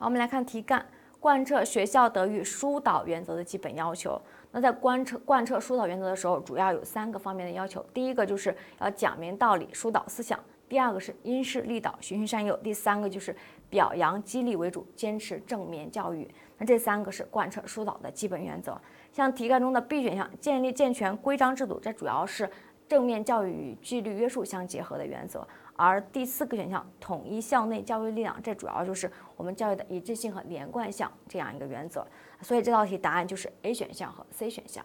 好，我们来看题干，贯彻学校德育疏导原则的基本要求。那在贯彻贯彻疏导原则的时候，主要有三个方面的要求。第一个就是要讲明道理，疏导思想；第二个是因势利导，循循善诱；第三个就是表扬激励为主，坚持正面教育。那这三个是贯彻疏导的基本原则。像题干中的 B 选项，建立健全规章制度，这主要是正面教育与纪律约束相结合的原则。而第四个选项，统一校内教育力量，这主要就是我们教育的一致性和连贯性这样一个原则。所以这道题答案就是 A 选项和 C 选项。